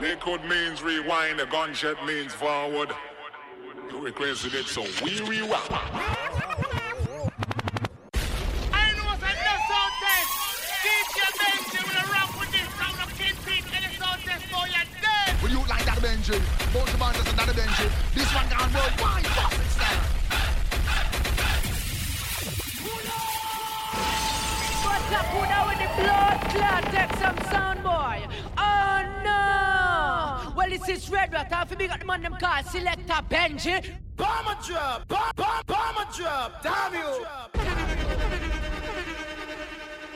Liquid means rewind, a gunshot means forward. You requested it, so we rewind. I know it's a no sound test. DJ Benji will rock with this sound of Kingpin and the sound test for your dead. Will you like that Benji? Both the man doesn't that Benji. This one gone worldwide. Fuck it, style. What's up, who now with the blood clot? Take some sound, boy. No! Well, this is Red Rat. If you big up the man, them call Selector Benji. Bomber drop. Bomb, bomb, bomber drop. Damn you.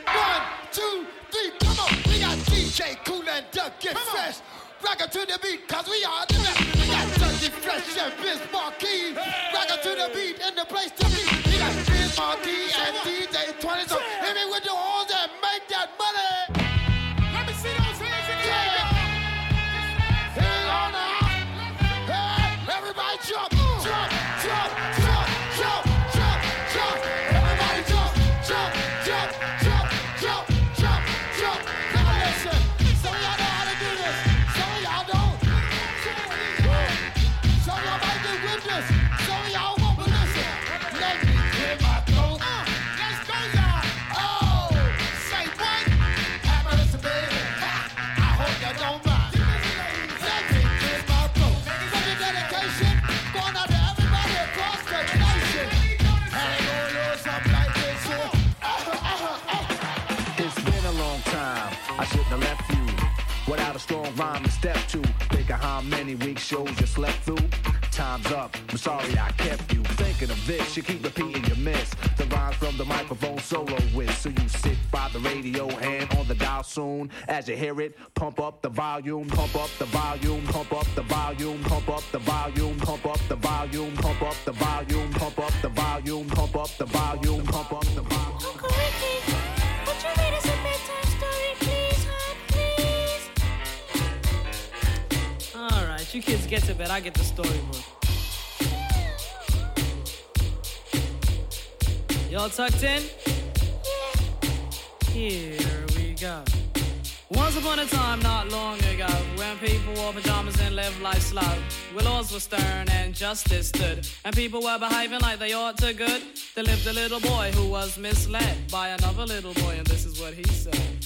One, two, three, come on. We got DJ Kool and Duck Get Fresh. Rock it to the beat, cause we are the best. We got Dirty Fresh and Biz Markie. Rock it to the beat and the place to be. We got Biz Markie and DJ 20. So hit me with the horns rhyme to step to. Think how many week shows you slept through. Time's up. I'm sorry I kept you thinking of this. You keep repeating your miss. The rhymes from the microphone solo with. So you sit by the radio, hand on the dial soon. As you hear it, pump up the volume, pump up the volume, pump up the volume, pump up the volume, pump up the volume, pump up the volume, pump up the volume, pump up the volume, pump up the volume. You kids get to bed. I get the storybook. Y'all tucked in? Here we go. Once upon a time, not long ago, when people wore pajamas and lived life slow, where laws were stern and justice stood, and people were behaving like they ought to good, there lived a little boy who was misled by another little boy, and this is what he said.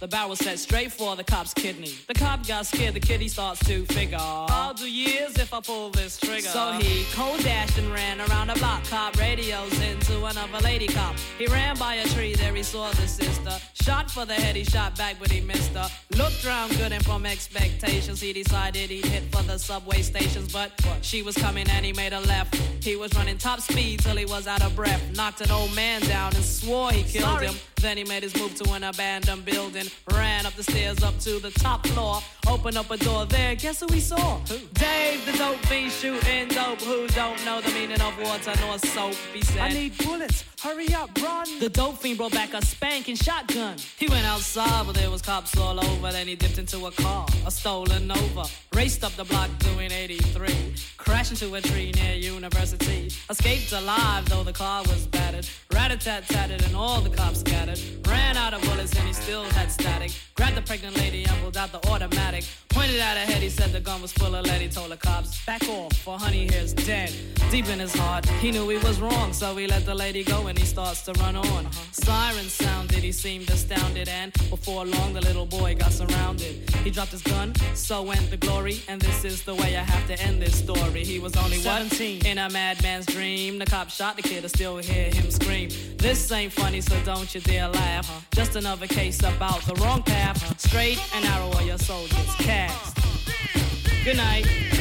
The barrel set straight for the cop's kidney. The cop got scared, the kid he starts to figure. I'll do years if I pull this trigger. So he cold dashed and ran around the block. Cop radios into another lady cop. He ran by a tree, there he saw the sister. Shot for the head, he shot back, but he missed her. Looked round good and from expectations, he decided he'd hit for the subway stations. But she was coming and he made a left. He was running top speed till he was out of breath. Knocked an old man down and swore he killed him. Then he made his move to an abandoned building. Ran up the stairs up to the top floor. Opened up a door there. Guess who he saw? Who? Dave, the dope fiend shooting dope. Who don't know the meaning of water nor soap? He said, I need bullets. Hurry up, run. The dope fiend brought back a spanking shotgun. He went outside, but there was cops all over. Then he dipped into a car, a stolen Nova. Raced up the block doing 83. Crashed into a tree near University. Escaped alive, though the car was battered. Rat-a-tat-tatted and all the cops scattered. Ran out of bullets and he still had static. Grabbed the pregnant lady and pulled out the automatic. Pointed at her head, he said the gun was full of lead. He told the cops, back off, for honey here's dead. Deep in his heart, he knew he was wrong, so he let the lady go and he starts to run on. Uh-huh. Sirens sounded, he seemed astounded, and before long the little boy got surrounded. He dropped his gun, so went the glory, and this is the way I have to end this story. He was only 17 in a madman's dream. The cop shot the kid, I still hear him scream. This ain't funny, so don't you dare laugh. Uh-huh. Just another case about the wrong path. Straight and narrow, or your soldiers cast. Good night.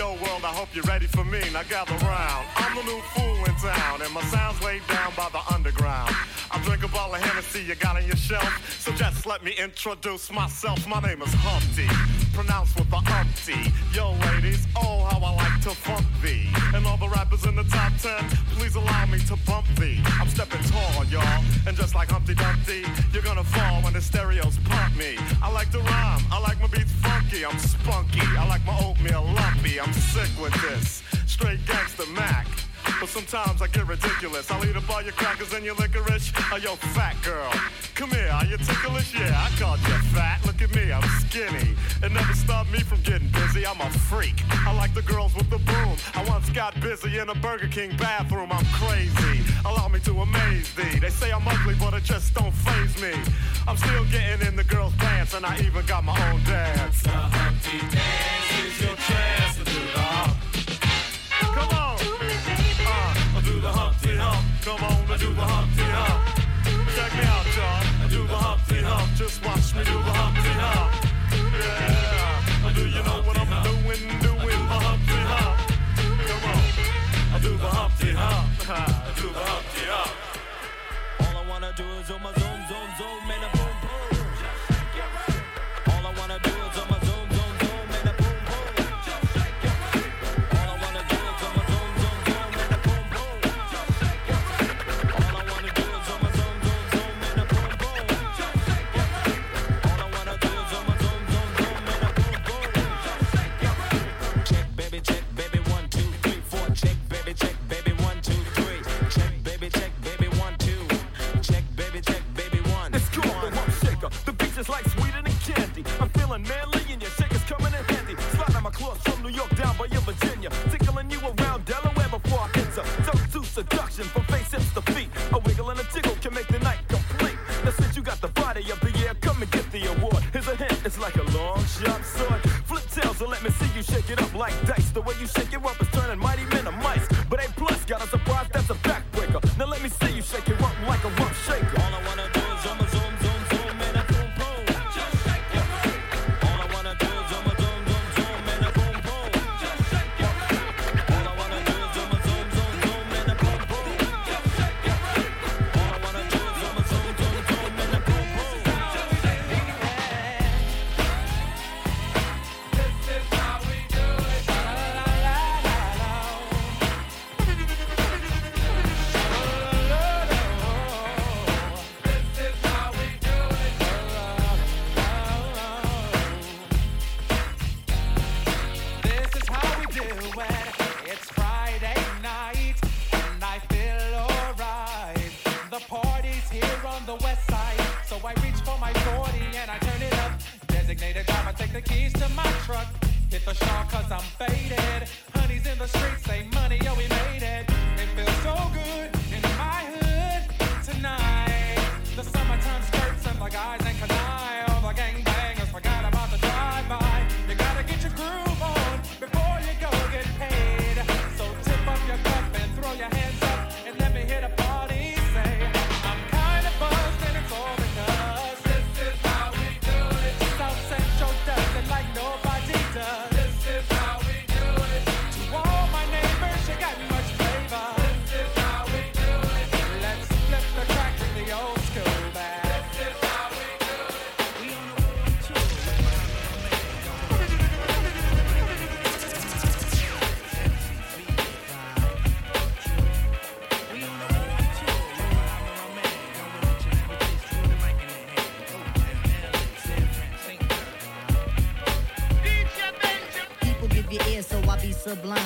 Yo, world, I hope you're ready for me. Now gather round. I'm the new fool in town, and my sound's laid down by the underground. I drink a bottle of Hennessy you got on your shelf, so just let me introduce myself. My name is Humpty, pronounced with the umpty. Yo, ladies, oh, how I like to funk thee. And all the rappers in the top ten, please allow me to bump thee. I'm stepping tall, y'all, and just like Humpty Dumpty, you're gonna fall when the stereos pump me. I like to rhyme, I like my beats funky, I'm spunky my oatmeal lumpy. I'm sick with this. Straight gangster Mac. But sometimes I get ridiculous. I'll eat up all your crackers and your licorice. Or your fat girl come here. Are you ticklish? Yeah, I called you fat. Look at me, I'm skinny. It never stopped me from getting busy. I'm a freak. I like the girls with the boom. I once got busy in a Burger King bathroom. I'm crazy. Allow me to amaze thee. They say I'm ugly, but it just don't phase me. I'm still getting in the girls' pants, and I even got my own dance. The Humpty Dance is your chance to do the hump. Come on. Uh, do the Humpty Hump. Come on, do the Humpty watch do the Humpty Hump. Yeah. Do you know what I'm doing? Doing the Humpty Hump. Come on. I do the Humpty Hump. I do the Humpty Hump. All I wanna do is my zoom, zoom, zoom,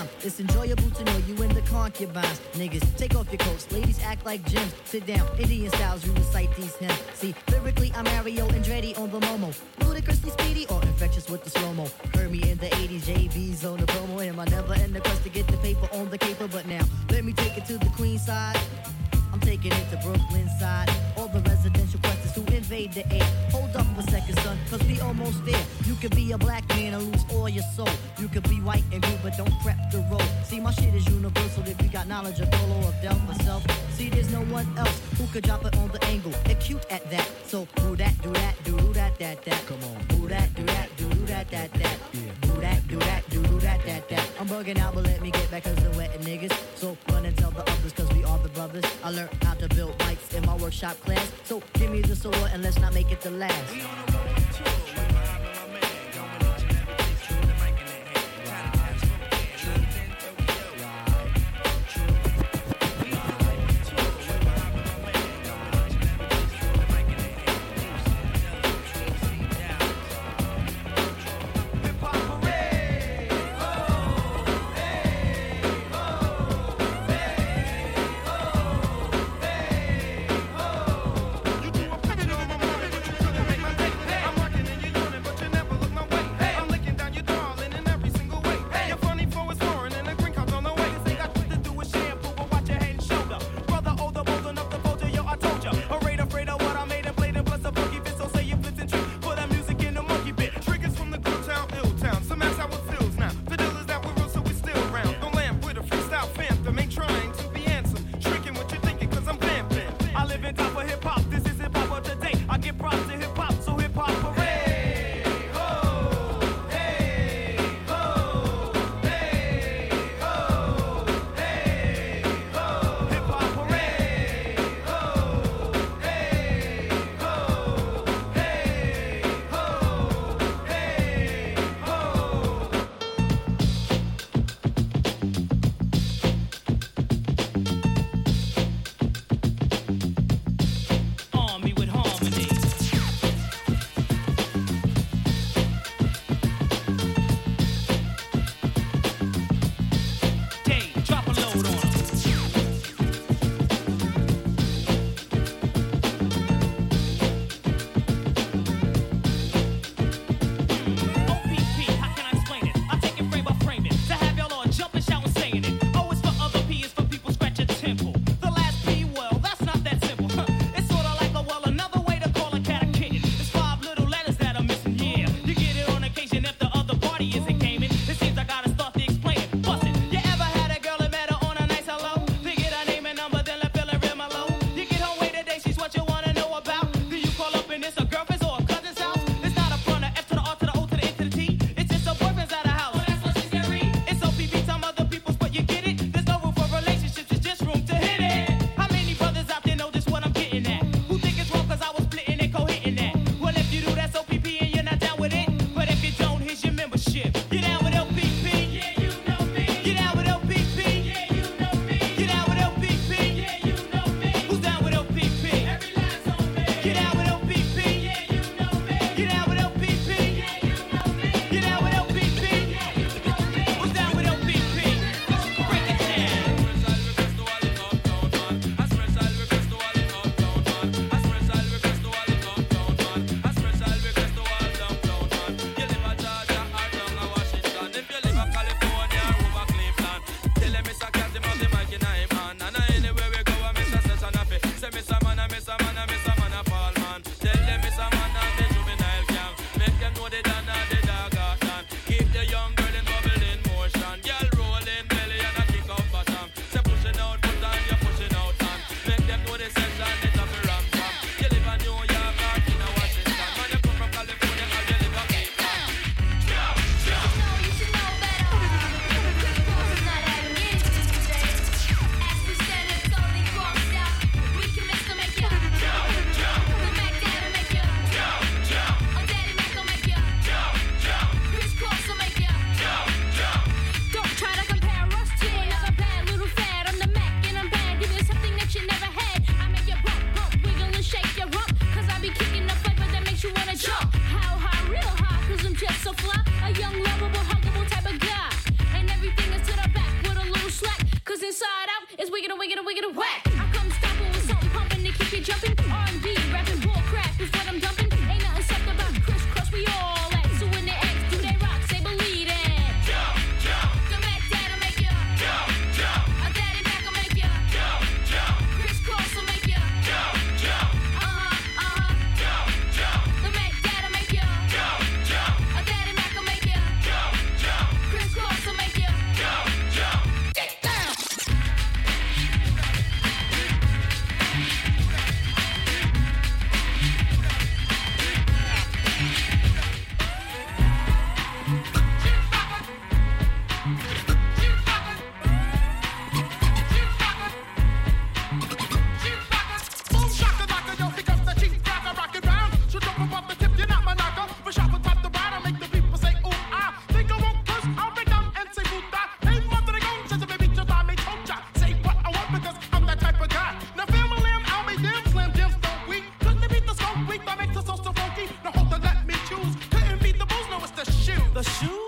sublime. It's enjoyable to know you in the concubines. Niggas, take off your coats. Ladies act like gems. Sit down, Indian styles, you recite these hymns. See, lyrically, I'm Mario Andretti on the Momo. Hold up a second, son, cause we almost there. You could be a black man and lose all your soul. You could be white and blue, but don't prep the road. See, my shit is universal if you got knowledge of Dolo or Del myself. See, there's no one else who could drop it on the angle. Acute at that. So, do that, do that, do do that, that, that. Come on. Do that, do that, do do that, that, that. Do that, do that, do do that, that, that. I'm bugging out, but let me get back cause I'm wetting niggas. So, run and tell the others cause we are the brothers. I learned how to build bikes in my workshop class. So, give me the sword and let's not make it the last. Hip hop hooray! Oh, shoes?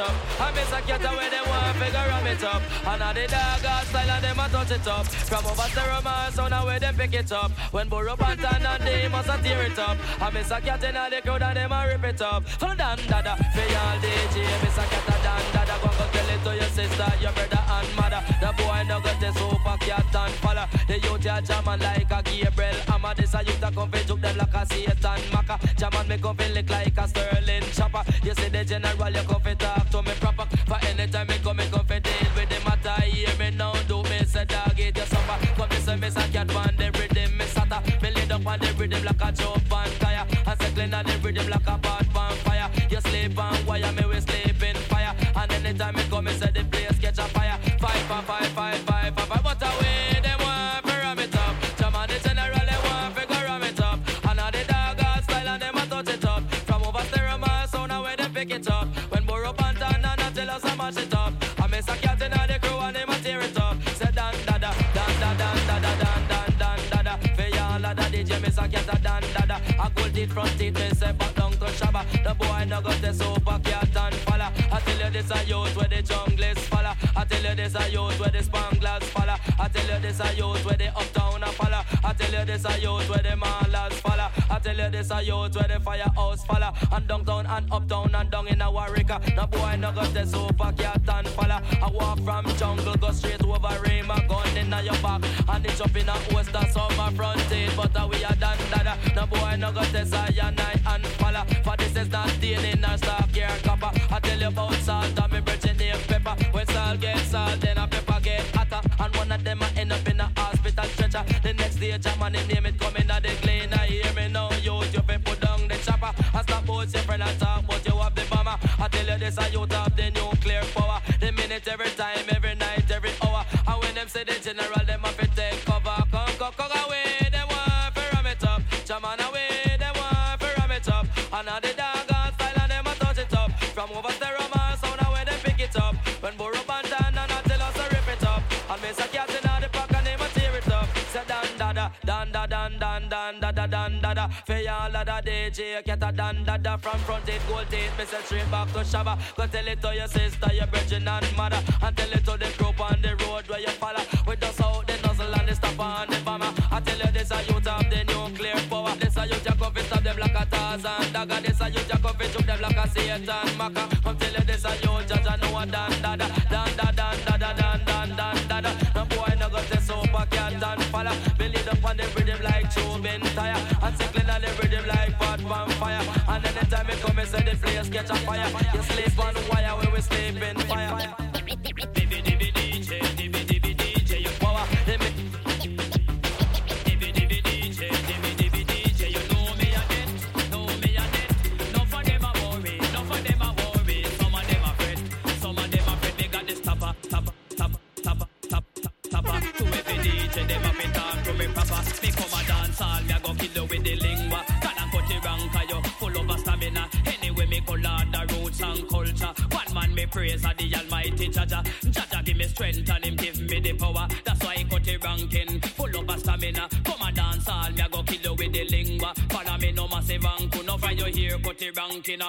up. I miss a cat away, they want figure ram it up. And all the dog style and them a touch it up. From over to romance, so now where them pick it up. When Borough Pantan and they must a tear it up. I miss a cat in all the crowd and them a rip it up. Full down, dada, for y'all DJ. Miss a cat a down, dada, go go tell it to your sister, your brother and mother. The boy no got this super cat and fella. The youth ya jamming like a Gabriel. I'm a this a youth a come fi juke them like a Satan Maka. Jamming me come fi lick like a Sterling chopper. You see the general, you come fi talk to me proper. For any time me come, me come for deal with the matter. Hear me now, do me say dog eat your supper. Come listen, me say cat band the rhythm me satta. Me lead up on the rhythm like a chop and tire. I say clean on the rhythm like a bad this a youth where the spanglass falla. I tell you this a youth where the uptown a falla. I tell you this a youth where the malas falla. I tell you this a youth where the firehouse falla. And downtown and uptown and down in a Warrica. No boy no got the super cat and falla. I walk from jungle go straight over Rima gun in your back and it's up in a oyster summer fronted. But we are done dada. No boy no got the cyanide and falla. For this is not dealing a stock here copper. I tell you about salt and me Bridget name pepper. And one of them a end up in a hospital stretcher. The next day, German him name it coming out the clean. I hear me now, you you fi put down the chopper. I stop both your friend and talk, but you have the bomber. I tell you this, I you have the dan da da. For y'all of the DJ, get a dan da da from front it, gold teeth. Me say straight back to Shabba. Go tell it to your sister, your virgin and mother. And tell it to the group on the road where you follow. With the out the nozzle and the stopper and the bomber. I tell you this a youth of the nuclear power. This a youth jack off it stop them like a Tarzan dagger. This a youth jack off it shoot them like a Satan maca. Come tell you this a youth judge I know a dan da da dan da dan da da dan dan dan da da. No boy no got the super cat and follow. Build it up on the rhythm like tubing tire. Pot vampire. And anytime it come, me say the place catch a fire. You sleep on wire when we sleep in fire.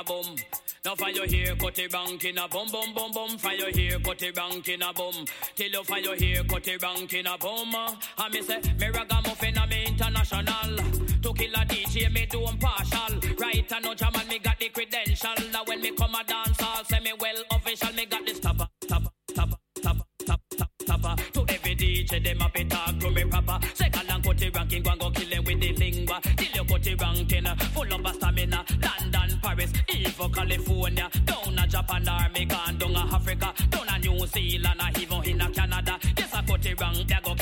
A. Now you here, Cutty Ranking a boom, boom, boom, boom. You here, Cutty Ranking a boom. Till you you here, Cutty Ranking a boom. Uh, and me say, me ragamuffin a me international. To kill a DJ, me do partial. Right and no jam me got the credential. Now when me come a dance hall, say me well official, me got this topper, topper, topper, topper, topper, topper. To every DJ, them up it talk to me proper. Second and Cutty Ranking, go and go kill them with the lingua. Till you Cutty Ranking, Evo, California. Down a Japan, army gone down a Africa. Down a New Zealand, or even in a Canada. Yes, I Cutty Rank, they go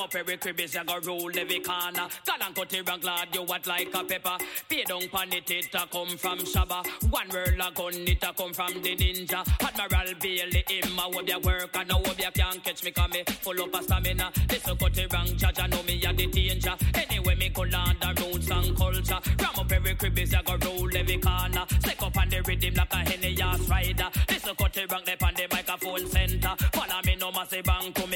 Ram up every crib, is you go rule every corner. God and cut rank, glad you what like a pepper. Pay down pan it, it a come from Shabba. One word a gun, it a come from the ninja. Admiral Bailey, him a hope you work, and I hope you can't catch me, come me full up a stamina. This a Cutty Rank, judge, I know me a the danger. Anyway, me go learn the roots and culture. Ram up every crib, is you go rule every corner. Stick up on the rhythm like a henny ass rider. This a Cutty Rank, they on the microphone center. Follow me no massive bank, to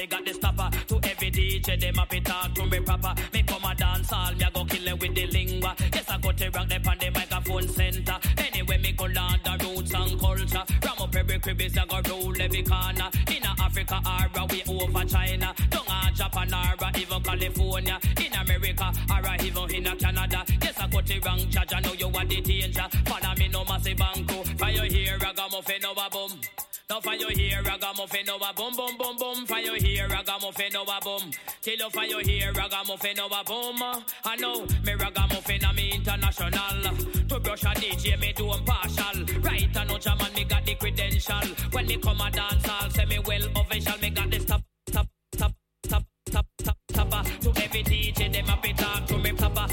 Them it talk to me proper. Me come a dance all, me a go kill it with the lingua. Yes, I Cutty Rank, they on the microphone center. Anyway, me go learn the roots and culture. Ram up every crib, is you go rule every corner. In a Africa, or we over China. Down a Japan, or even California. In America, or even in a Canada. Yes, I Cutty Rank, judge, I know you want the danger. Follow me no massive banco. Fire here, ragamuffin over boom. Now for you here, ragamuffin over boom, boom, boom, boom. For you here, ragamuffin over boom. Till you you here, ragamuffin over boom. I know me ragamuffin, I'm international. To brush a DJ, me do partial. Right, I know German, me got the credential. When me come a dance, I'll say me well official. Me got this top, top, top, top, top, top, topper. To every DJ, them a bit talk to me proper.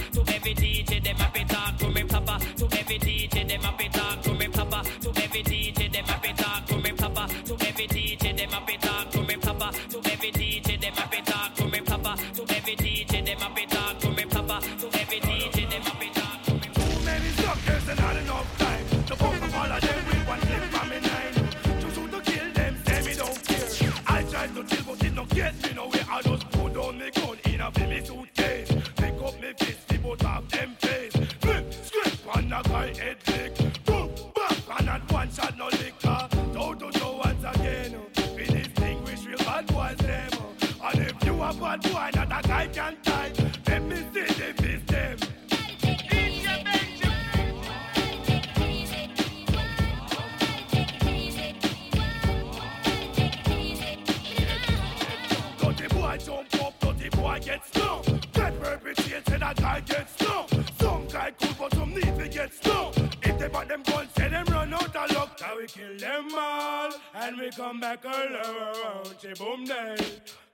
boom day.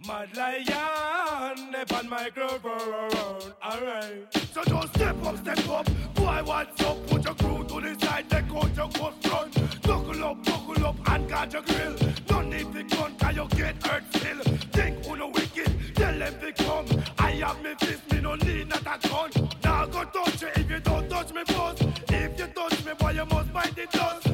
Mad lion, on my groove around. Alright. So don't step up, step up. Boy, what's up? Put your crew to the side, take out your ghost run. Buckle up, buckle up, and catch your grill. Don't need the gun, can you get hurt still? Think who no wicked, tell them to come. I have me fist, me no need not a gun. Now go touch you if you don't touch me first. If you touch me, boy, you must bite the dust.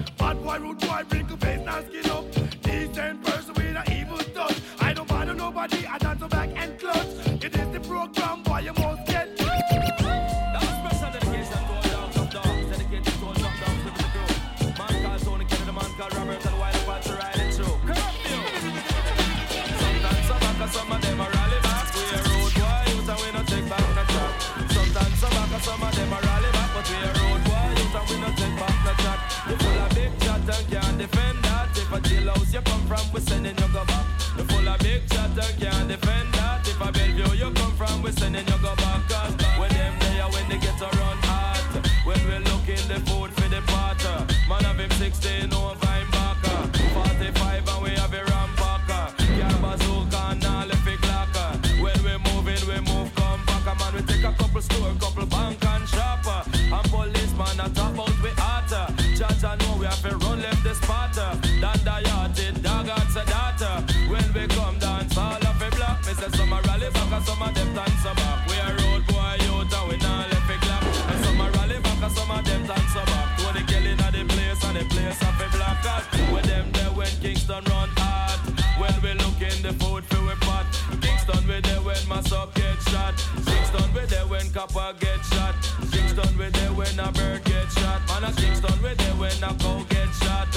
papa get shot. Six done with it when a bird get shot. Man, a six done with it when a cow get shot.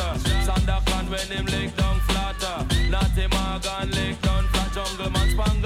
Sandakan when him lick down flatter. Natty Morgan lick down flat. Jungle man span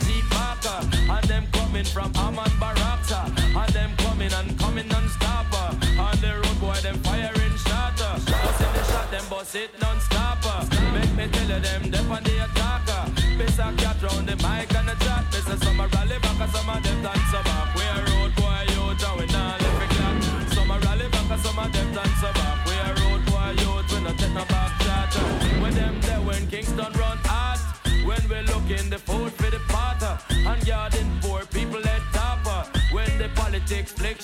G Parker, and them coming from Amman.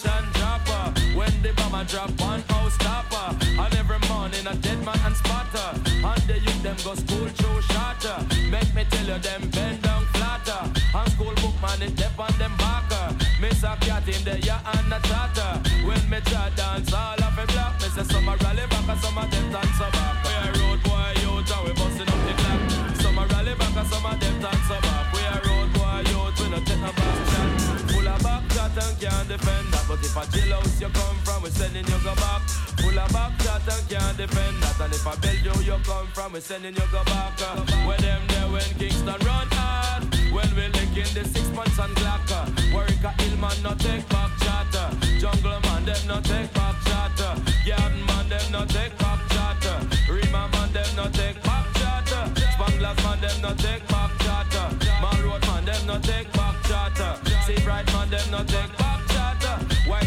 Russian chopper. When the bomber drop on house stopper. And every morning a dead man and spotter. And the youth them go school show shatter. Make me tell you them bend down flatter. And school book man is deaf on them barker. Miss a cat in the ya and a tatter. When me try dance all of them block. Miss say summer a rally back and summer a and dance. If a jailhouse you come from, we're sending you go back. Full of back shot and can't defend that. And if a Belgium you come from, we're sending you go back. Uh. Where them there when Kingston run hard. When we licking the six months and clock. Uh. Warwick Hillman no take back shot. Uh. Jungle man them no take back shot. Uh. Garden man them no take back shot. Uh. Rima man them no take back shot. Uh. Spanglass man them no take back shot. Uh. Malroad man them no take back shot. Uh. Sea Bright man them no take back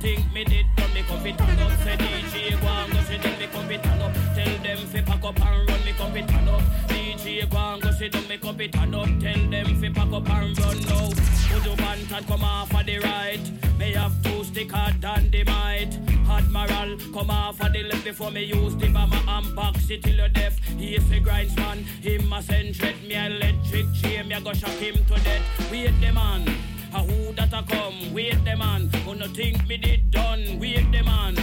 think me did done. Me come fit turn up, say DJ go go sit down. Me come fit turn up, tell them fi pack up and run. Me come fit turn up, DJ go go sit down. Me come fit turn up, tell them fi pack up and run now. Put your and come off of the right. Me have two stick hard than the might. Admiral, come off of the left before me use the bomber and box it till you're deaf. He is the grinds man, him a send threat me electric chain, me a go shock him to death. Wait the man, a who that a come? Wait the man, who no think me did done? Wait the man,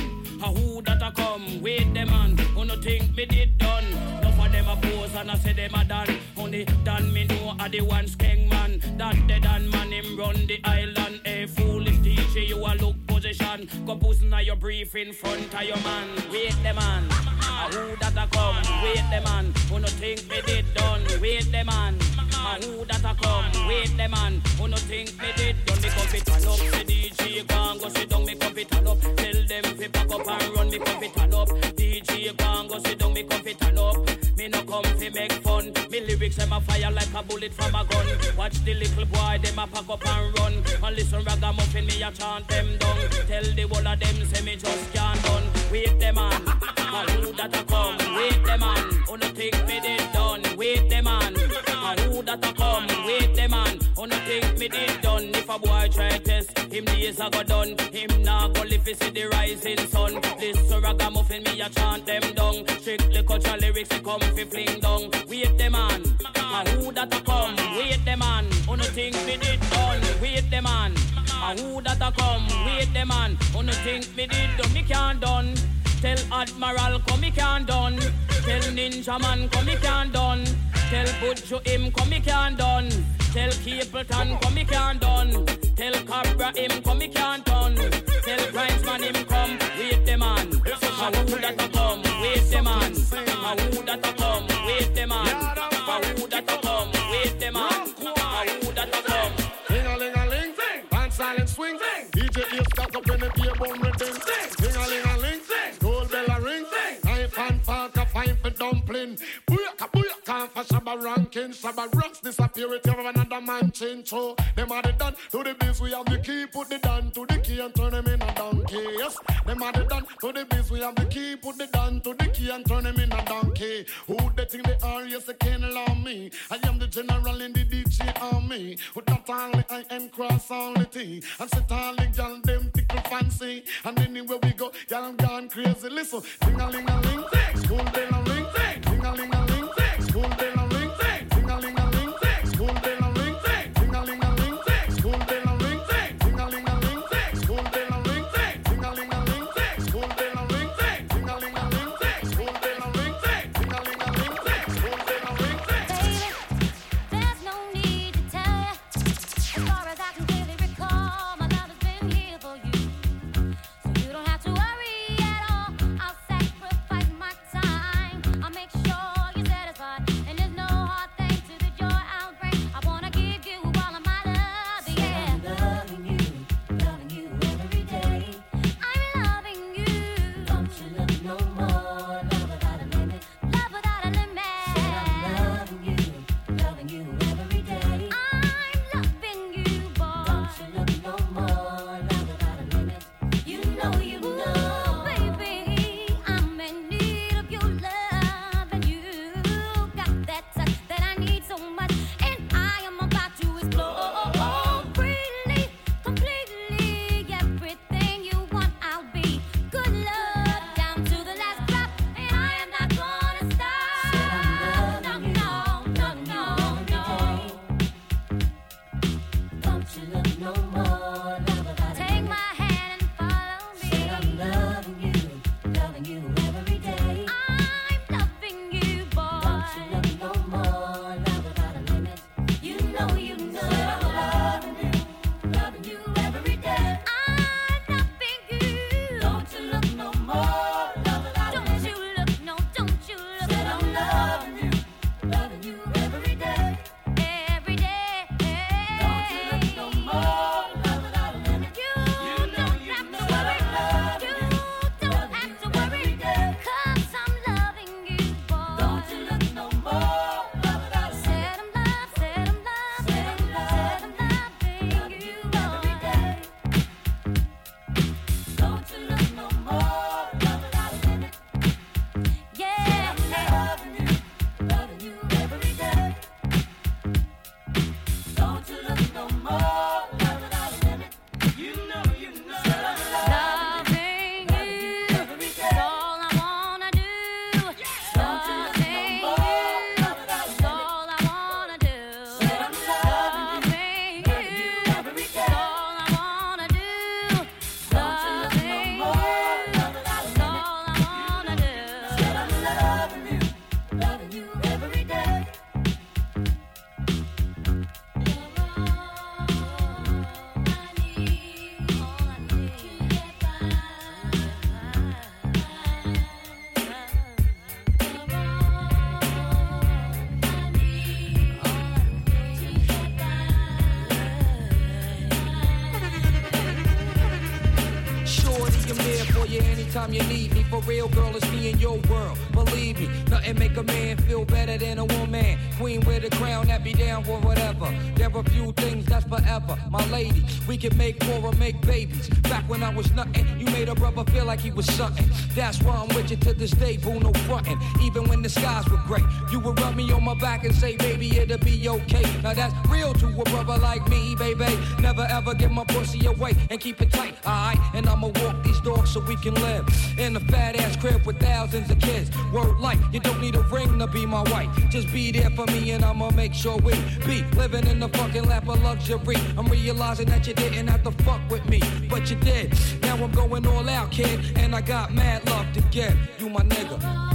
a who that a come? Wait the man, who no think me did done? No for them a pose and I say them a done. Only done me know a the one skeng man. That the done man him run the island. A foolish DJ you a look position. Go pussy now your brief in front of your man. Wait the man, a who that a come? Wait the man, who no think me did done? Wait the man, a who that a come? Wait the man, who no think me did done? Me come fit turn up, the DJ and go sit down. Me come fit turn up, tell them fi pack up and run. Me come fit turn up, DJ and go sit down. Me come fit turn up. Me no come fi make fun. Me lyrics them a fire like a bullet from a gun. Watch the little boy them a pack up and run. And listen ragamuffin me a chant them down. Tell the whole of them say me just can't done. Wait them man, a who that a come? Wait them man, who no think me did done? Wait them man, no think me did done? If a boy try test, him days a go done. Him nah go live see the rising sun. This Listen ragamuffin me a chant them down. Strictly culture lyrics they come fi fling down. Wait them man, a who that a come? Wait them man, no think me did done? Wait them man, a who that a come? Wait them man, no think me did done? Me can't done. Tell Admiral come me can't done. Tell Ninjaman come me can't done. Tell Butcho him come me can't done. Tell Capleton come me can't done. Tell Cabra him come me can't done. Tell Grindsman him come. Wait the man. How who that come? Wait the man. How who that come? Dumpling. Booyaka, booyaka, for Shabba ranking. Shabba rocks disappear with you another man change. So them are the done to the biz. We have the key, put the down to the key and turn them in a donkey. Yes, them are the done to the biz. We have the key, put the down to the key and turn them in a donkey. Who they think they are? Yes, they can't allow me. I am the general in the DJ army. With that only I am cross only thing. And sit all the gal them tickle fancy. And anywhere we go, y'all gone crazy. Listen, ding a ling a ling, school bell a ring, girl, it's me in your world. Believe me, nothing make a man feel better than a woman. Queen with a crown that be down for whatever. There are few forever. My lady, we can make more or make babies. Back when I was nothing, you made a brother feel like he was something. That's why I'm with you to this day, boo, no frontin'. Even when the skies were gray, you would rub me on my back and say, baby, it'll be okay. Now that's real to a brother like me, baby. Never ever give my pussy away and keep it tight, alright? And I'ma walk these dogs so we can live in a fat ass crib with thousands of kids. Word light, you don't need a ring to be my wife. Just be there for me and I'ma make sure we be living in the fucking lap of luxury. I'm realizing that you didn't have to fuck with me, but you did. Now I'm going all out, kid, and I got mad love to give. You my nigga.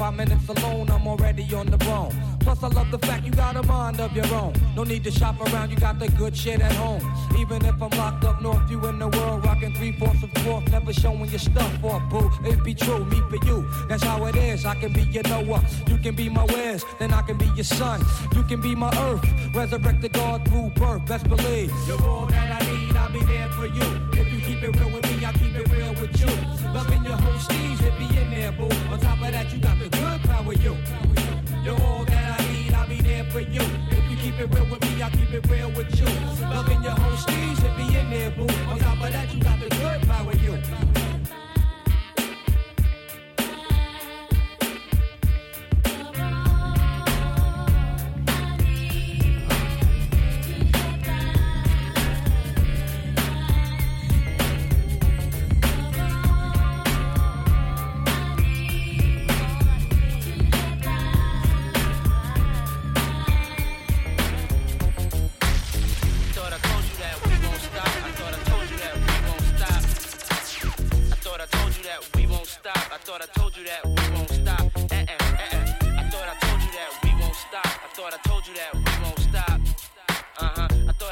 Five minutes alone, I'm already on the bone. Plus, I love the fact you got a mind of your own. No need to shop around, you got the good shit at home. Even if I'm locked up north, you in the world, rocking three fourths of fourth, never showing your stuff off, boo. It be true, me for you. That's how it is. I can be your Noah, you can be my Wes, then I can be your son. You can be my earth, resurrect the God through birth. Best believe you're all that I need. I'll be there for you. If you keep it real with me, I'll keep it real with you. Loving your whole steez, it be in there, boo. On top of that, you got it real with me, I'll keep it real with you. Loving your whole steez, it be in there, boo. On top of that, you got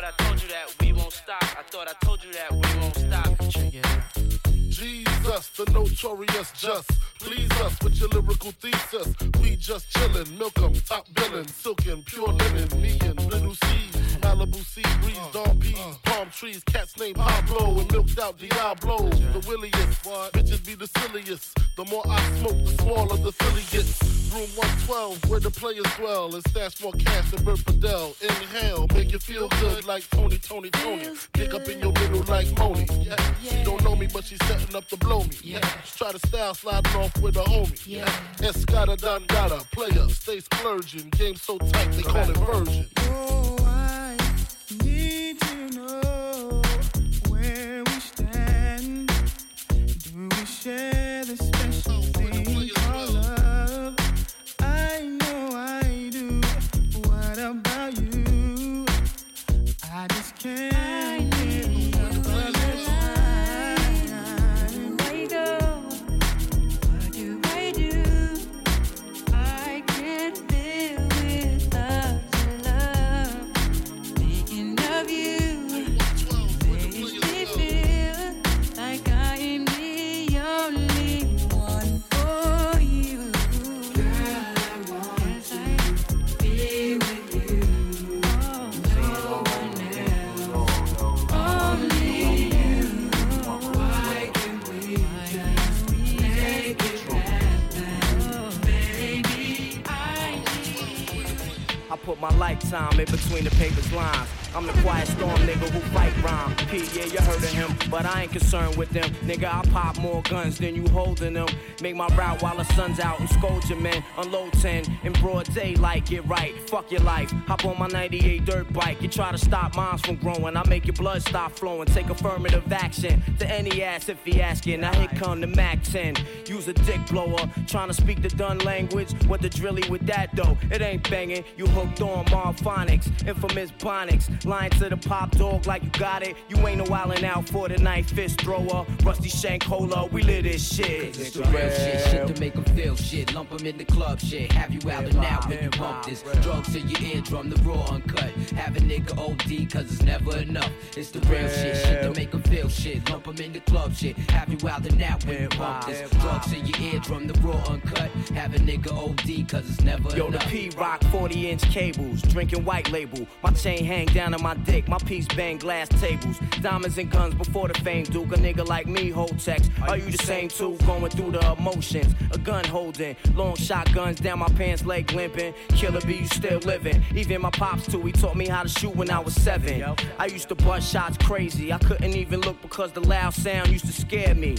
I told you that we won't stop. I thought I told you that we won't stop. Jesus, the notorious just. Please us with your lyrical thesis. We just chillin', milk 'em, top billin', silkin', pure linen, me and little C. Malibu sea breeze, Don P's, palm trees, cats named Pablo and milked out Diablo. The williest, bitches be the silliest. The more I smoke, the smaller the Philly gets. Room 112, where the players dwell, and stash more cash than Bert Fidel. Inhale, make you feel good like Tony, Tony, Tony. Pick up in your middle like Moni. Yeah. She don't know me, but she's setting up to blow me. Yeah. Try to style sliding off with a homie. Yeah. Escada Dangada, player, stay splurging. Game so tight, they call it version. Oh, Do my lifetime in between the paper's lines. I'm the quiet storm nigga who fight rhyme. P, yeah, you heard of him, but I ain't concerned with them. Nigga, I pop more guns than you holding them. Make my route while the sun's out and scold your men. Unload 10 in broad daylight, get right. Fuck your life. Hop on my 98 dirt bike. You try to stop mines from growing. I make your blood stop flowing. Take affirmative action to any ass if he asking. Now here come the Mac 10. Use a dick blower. Trying to speak the done language. What the drilly with that though? It ain't banging. You hooked on Marphonics. Infamous Bonics. Lying to the pop dog like you got it. You ain't no wildin' out for the night. Fist thrower, rusty shank cola. We live this shit. It's the real shit, shit to make 'em feel shit. Lump 'em in the club shit. Have you out and out when you bump this. Drugs to your eardrum, the raw uncut. Have a nigga OD, cause it's never enough. It's the real shit, shit to make 'em feel shit. Lump 'em in the club shit. Have you out and out when you bump this. Drugs to your eardrum, the raw uncut. Have a nigga OD, cause it's never enough. Yo, the. P Rock 40 inch cables, drinking white label. My chain hang down on my dick, my piece bang glass tables. Diamonds and guns before the fame, Duke. A nigga like me hold text. Are you the same too? Going through the emotions. A gun holding, long shotguns down my pants leg limping. Killer B, you still living. Even my pops too, he taught me how to shoot when I was seven. I used to bust shots crazy. I couldn't even look because the loud sound used to scare me.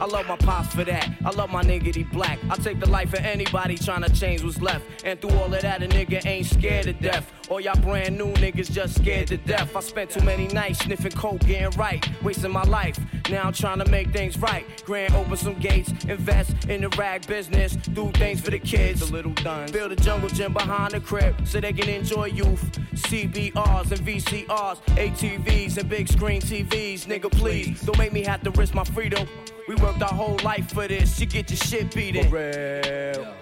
I love my pops for that. I love my nigga, he black. I take the life of anybody trying to change what's left. And through all of that, a nigga ain't scared to death. All y'all brand new niggas just scared to death. I spent too many nights sniffing coke, getting right, wasting my life. Now I'm trying to make things right. Grand open some gates, invest in the rag business, do things for the kids. The little done. Build a jungle gym behind the crib so they can enjoy youth. CBRs and VCRs, ATVs and big screen TVs. Nigga, please don't make me have to risk my freedom. We worked our whole life for this. You get your shit beat in. real.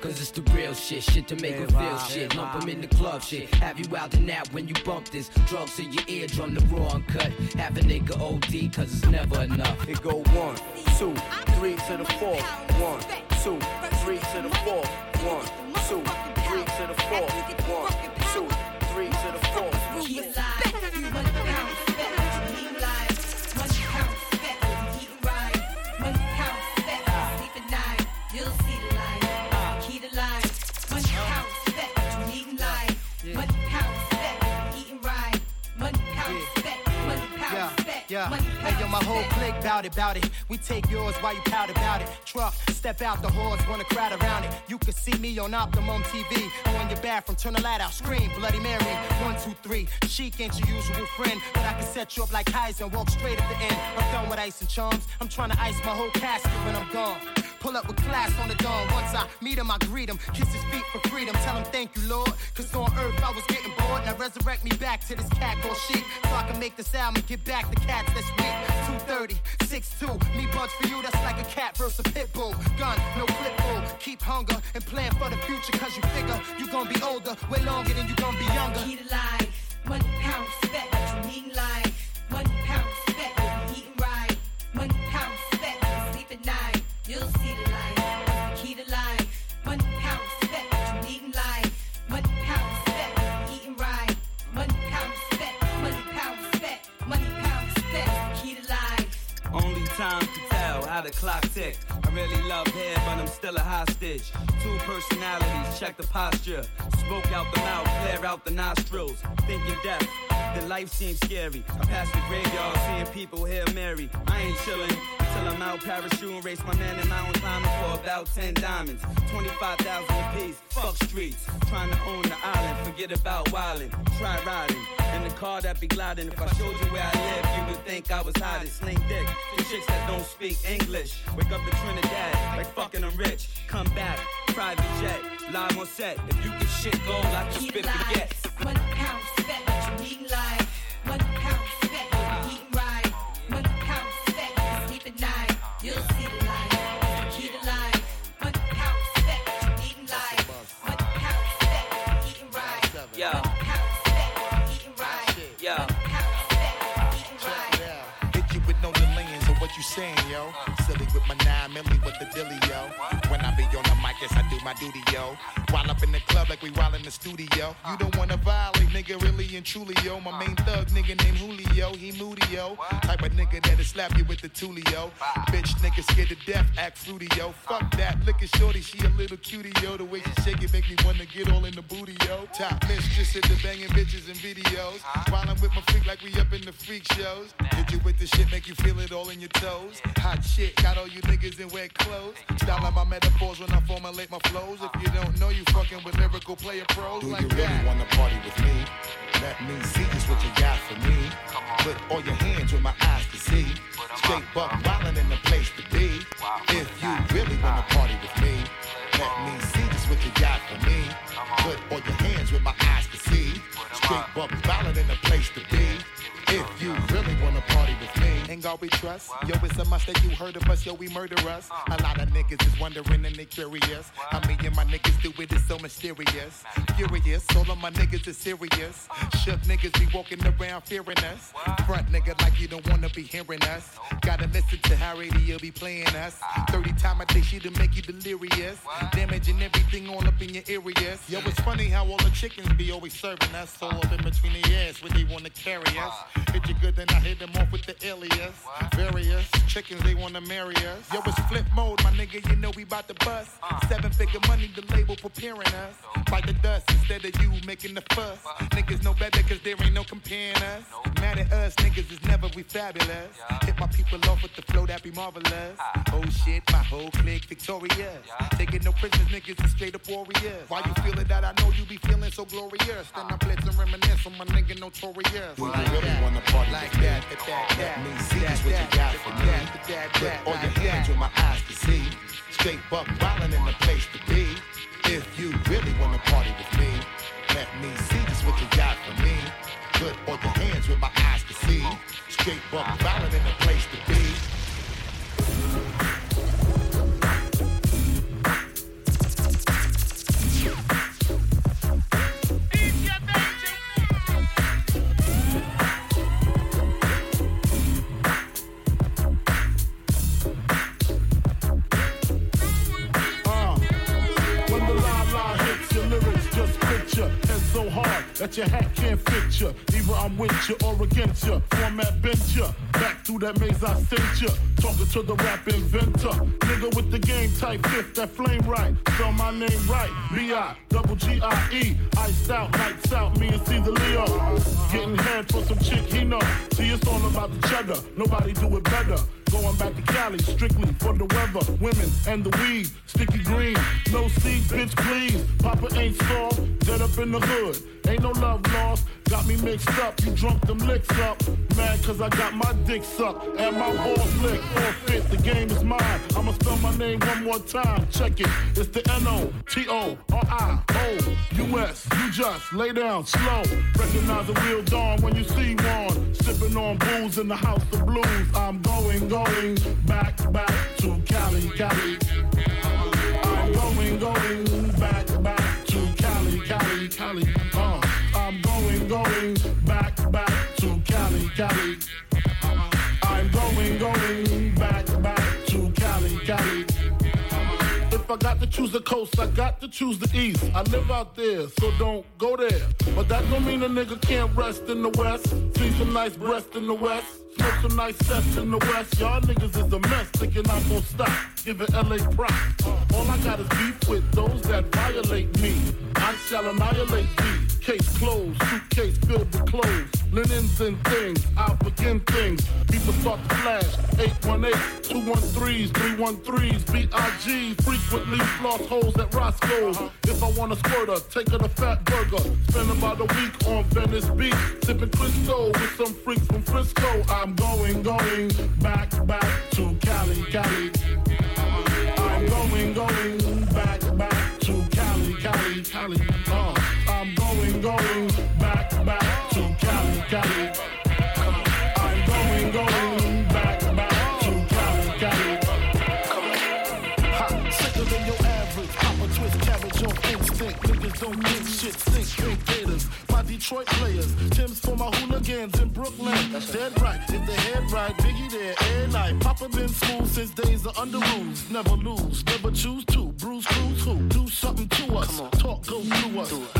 Cause it's the real shit, shit to make 'em feel shit. Lump 'em in the club shit. Have you out and out when you bump this? Drugs in your eardrum, the raw uncut. Have a nigga OD, cause it's never enough. It go one, two, three to the fourth. One, two, three to the fourth. One, two, three to the fourth. Yeah. Hey, yo, my whole clique bout it, bout it. We take yours while you pout about it. Truck, step out the horse, wanna crowd around it. You can see me on Optimum TV. Or in your bathroom, turn the light out, scream, Bloody Mary. One, two, three. Chic ain't your usual friend, but I can set you up like Heisen, and walk straight at the end. I'm done with ice and charms. I'm trying to ice my whole casket when I'm gone. Pull up with class on the dawn. Once I meet him, I greet him. Kiss his feet for freedom. Tell him thank you, Lord. Cause on earth I was getting bored. Now resurrect me back to this cat called sheep. So I can make this album get back the cats that's weak. 230, 6'2. Me buds for you, that's like a cat versus a pit bull. Gun, no clip bull. Keep hunger and plan for the future. Cause you figure you gonna be older way longer than you gonna be younger. Keep it alive. One pound spec, you eating live. One pound spec, what you eating right. One pound spec, sleep at night. You'll see the light. Keep it alive. One pound spec, what you eating live. One pound spec, what you eating right. One pound spec, money pound spec, money pound spec. Keep it alive. Only time to tell how the clock tick. I really love hair, but I'm still a hostage. Two personalities, check the posture. Smoke out the mouth, flare out the nostrils. Thinking death, the life seems scary. I pass the graveyard, seeing people here Mary. I ain't chillin' till I'm out parachuting, race my man in mountain climbing for about 10 diamonds. 25,000 apiece, fuck streets. Trying to own the island, forget about wildin'. Try riding in the car that be gliding. If I showed you where I live, you would think I was hot hiding. Sling dick, the chicks that don't speak English. Wake up in Trinidad, like fucking I'm rich. Come back, private jet, live on set. If you can shit gold, I can spit forget. One pound what you eating live. With my nine milli with the dilly, yo. My duty, yo. While up in the club like we while in the studio. You don't wanna violate, nigga, really and truly, yo. My main thug, nigga named Julio, he moody, yo. Type of nigga that'll slap you with the tulio. Bitch, nigga scared to death, act fruity, yo. Fuck that, look at shorty, she a little cutie, yo. The way she shake it make me wanna get all in the booty, yo. Top mistress at the banging bitches and videos. While I'm with my freak like we up in the freak shows. Hit you with the shit, make you feel it all in your toes. Hot shit, got all you niggas in wet clothes. Styling my metaphors when I formulate my flows. If you don't know, you fucking with lyrical player pros Do like you really that. wanna party with me? Let me see just what you got for me. Put all your hands with my eyes to see. Straight buck wildin' in the place to be. If you really wanna party with me, let me see just what you got for me. Put all your hands with my eyes to see. Straight buck wildin' in the all we trust. Yo, it's a must that you heard of us, yo, we murder us. A lot of niggas is wondering and they curious. How me and my niggas do it, it is so mysterious. Furious, all of my niggas is serious. Shook niggas be walking around fearing us. Front nigga like you don't wanna be hearing us. Gotta listen to how radio be playing us. 30 time a day she to make you delirious. Damaging everything all up in your areas. Yo, it's funny how all the chickens be always serving us. All up in between the ass where they wanna carry us. Hit you good, then I hit them off with the alias. Various chickens, they wanna marry us. Yo, it's flip mode, my nigga, you know we bout to bust. Seven figure money, the label preparing us. Fight the dust instead of you making the fuss. Niggas know better cause there ain't no comparing us. Mad at us, niggas is never we fabulous. Hit my people off with the flow that be marvelous. Oh shit, my whole clique victorious. Taking no prisoners, niggas is straight up warriors. Why you feeling that? I know you be feeling so glorious. Then I blitz and reminisce on my nigga notorious. Well, really wanna party like that, that, that, Let me see just what you got for me. Put all your hands with my eyes to see. Straight buck wildin' in the place to be. If you really wanna party with me, let me see just what you got for me. Put all your hands with my eyes to see. Straight buck wildin' in the place to be. You. Either I'm with you or against you. Format bent you. Back that maze I sent you. Talking to the rap inventor. Nigga with the game type fifth, that flame right. Spell my name right. B-I, double G-I-E. Iced out, lights out, me and Caesar Leo. Getting head for some chick he know. See, it's all about the cheddar. Nobody do it better. Going back to Cali, strictly for the weather, women, and the weed. Sticky green, no seed, bitch, please. Papa ain't soft, dead up in the hood. Ain't no love lost, got me mixed up. You drunk them licks up. Mad cause I got my dick and my balls licked. Forfeit, the game is mine. I'ma spell my name one more time. Check it. It's the N-O-T-O-R-I-O-U-S. You just lay down slow. Recognize a real dawn when you see one. Sipping on booze in the house of blues. I'm going, going back, back to Cali, Cali. I'm going, going back, back to Cali, Cali, Cali. Uh, I'm going, going I got to choose the coast, I got to choose the east. I live out there, so don't go there. But that don't mean a nigga can't rest in the west. See some nice breast in the west. Smoke some nice cess in the west. Y'all niggas is a mess, thinking I'm gonna stop. Giving LA props. All I got is beef with those that violate me. I shall annihilate thee. Case closed, suitcase filled with clothes. Linens and things, I'll begin things. People start to flash. 818, 213s, 313s, BIG. Frequently floss holes at Roscoe's. If I want a squirter, take her to Fat Burger. Spend about a week on Venice Beach. Sipping Crisco with some freaks from Frisco. I'm going, going back, back to Cali, Cali. I'm going, going back, back to Cali, Cali, Cali. Going, going back, back to Cali, Cali. I'm going, going back, back to Cali, Cali. Ha, sicker than your average. Papa twist cabbage on instinct. Niggas don't think shit, stink pink gators. My Detroit players, Tim's for my hooligans in Brooklyn. Dead right, if the head right, Biggie there, every night. Papa been smooth since days of Underoos. Never lose, never choose to. Bruce Cruz who? Do something to us. Talk go through us.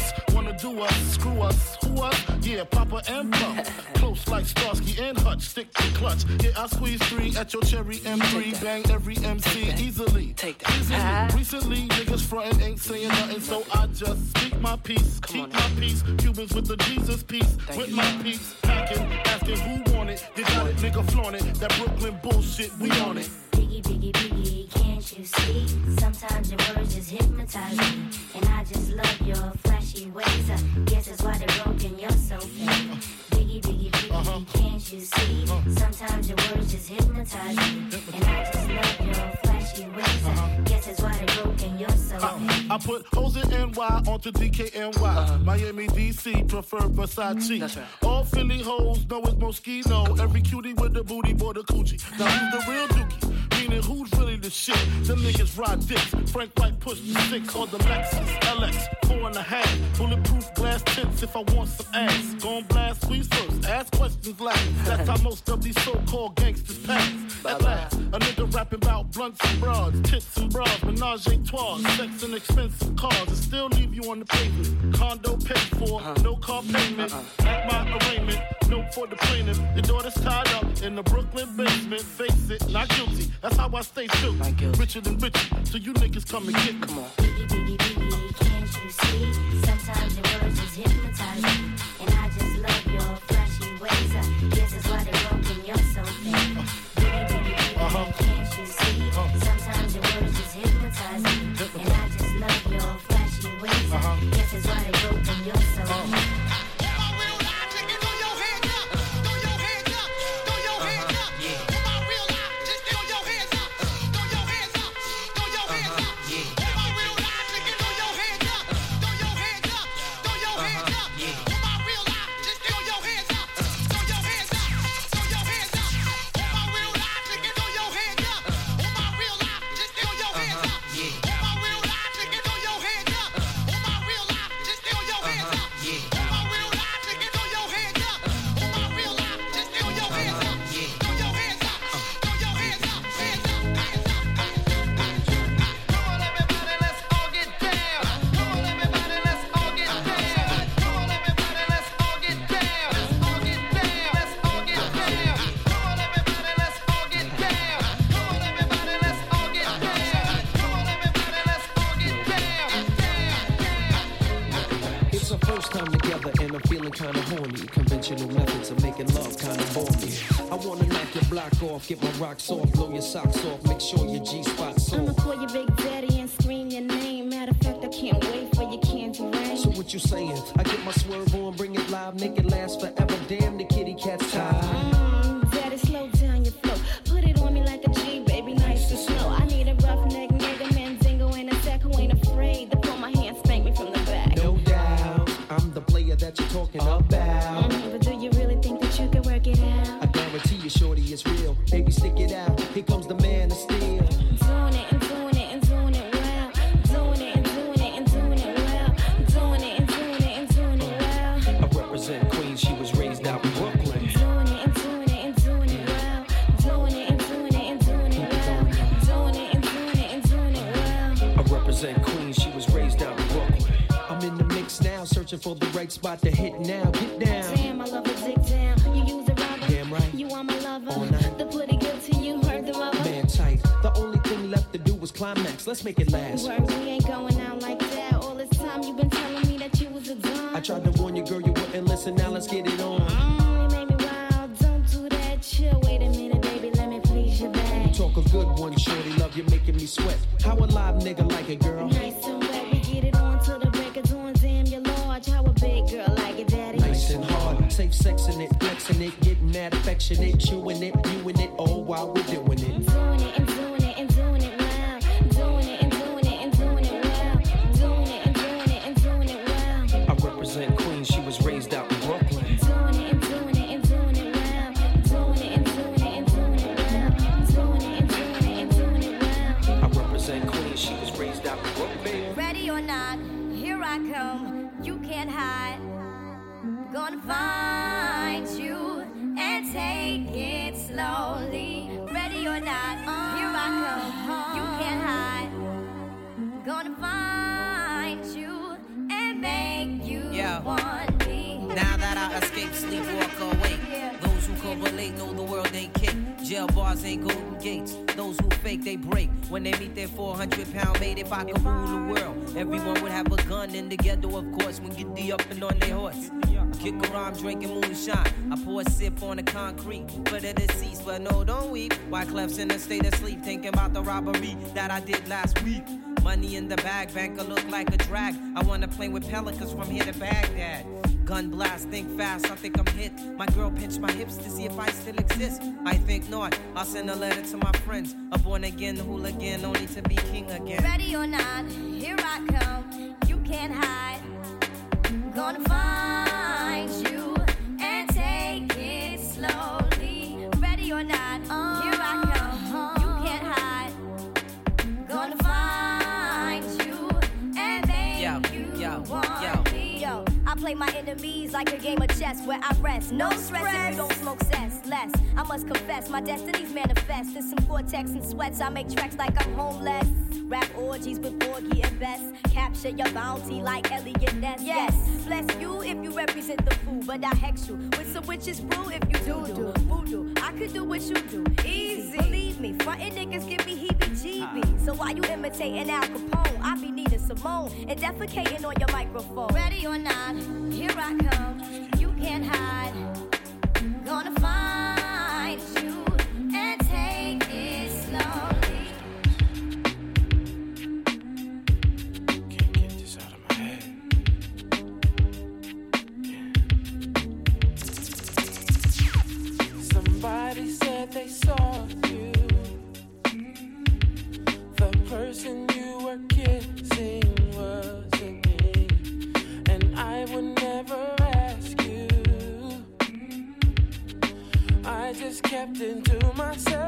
Girls want to us, wanna do us, screw us. Who us? Yeah, Papa and Pump. Close like Starsky and Hutch, stick to clutch. Yeah, I squeeze three at your cherry M3. Bang every MC easily. take Easily. Recently, niggas frontin' ain't saying nothing, so I just speak my peace. Keep my peace. Cubans with the Jesus peace. with my peace. Packing, asking who want it. You got it, nigga flaunt it. That Brooklyn bullshit, we on it. Biggie, biggie, biggie, can't you see? Sometimes your words just hypnotize me. And I just love your flashy ways. I guess that's why they're broken, you're so fake. Biggie, biggie, biggie, uh-huh. can't you see? Uh-huh. Sometimes your words just hypnotize me. And I just love your flashy flashy ways. I uh-huh. guess that's why they broke in your soul. Uh, I put hoes in NY onto DKNY. Miami, DC, prefer Versace. All Philly hoes know it's Moschino. Every cutie with the booty, boy, the coochie. Now who's the real dookie? Who's really the shit? Them niggas ride dicks. Frank White push the six or the Lexus LX, four and a half. Bulletproof glass tips if I want some ass. Gon' blast squeeze first, ask questions last. That's how most of these so-called gangsters pass. At last, a nigga rapping about blunts and broads, tits and bras, menage a trois, sex and expensive cars, and still leave you on the pavement. Condo paid for, uh-huh. no car payment. Uh-uh. At my arraignment, no for the plaintiff. Your daughter's tied up in the Brooklyn basement. Face it, not guilty. That's how I stay true. Richer than richer, so you niggas come and get me. Come on. Can't you see? Sometimes your words just hypnotize me. And I just love your flashy ways. Uh, I guess that's why they broke in your soul. baby. Biggie, biggie, biggie, can't you uh-huh. see? Uh-huh. Sometimes your words just hypnotize me. And I just love your flashy ways. I guess that's why they get my swerve on, bring it live, make it last forever. Damn, the kitty cat's tired. Daddy, slow down your. Searching for the right spot to hit now. Get down. Damn, I love a dick down. You use a rubber. Damn right. You are my lover. All night. The pretty guilty, you heard the rubber. Man tight. The only thing left to do was climax. Let's make it last. Word, we ain't going out like that. All this time you been telling me that you was a dime. I tried to warn you, girl, you wouldn't listen. Now let's get it on. Mm, you made me wild. Don't do that. Chill. Wait a minute, baby. Let me please your back. Talk a good one, shorty. Love you making me sweat. How a live nigga like it, girl? Nice sexing it, flexing it, getting that affectionate, chewing it, viewing it, all while we're doing it. Doing it and doing it and doing it well. Doing it and doing it and doing it well. Doing it and doing it and doing it well. I represent Queens, she was raised out in Brooklyn. Doing it and doing it and doing it well. Doing it and doing it and doing it well. Doing it and doing it and doing it well. I represent Queens, she was raised out in Brooklyn. Ready or not, here I come. You can't hide. Gonna find escape, sleep, walk. Those who correlate know the world ain't kick. Jail bars ain't golden gates. Those who fake, they break. When they meet their 400 pound mate, if I could rule the world, everyone would have a gun. And together, of course, when get the up and on their horse. Kick around drinking moonshine. I pour a sip on the concrete for the deceased, but no, don't weep. Why Clef's in a state of sleep, thinking about the robbery that I did last week. Money in the bag, banker look like a drag. I wanna play with pelicans from here to Baghdad. Gun blast, think fast, I think I'm hit. My girl pinched my hips to see if I still exist. I think not. I'll send a letter to my friends. A born again hooligan, only to be king again. Ready or not, here I come. You can't hide. Gonna find play my enemies like a game of chess where I rest. No stress if you don't smoke cess. Less, I must confess, my destinies manifest. In some cortex and sweats, I make tracks like I'm homeless. Rap orgies with Porgy and Bess. Capture your bounty like Eliot Ness. Yes, bless you if you represent the fool, but I hex you with some witches brew if you do do voodoo. I could do what you do, easy. Believe me, frontin' niggas give me heebie-jeebies. So why you imitating Al Capone? I be Nina Simone and defecating on your microphone. Ready or not, here I come. You can't hide. Gonna find kept it to myself.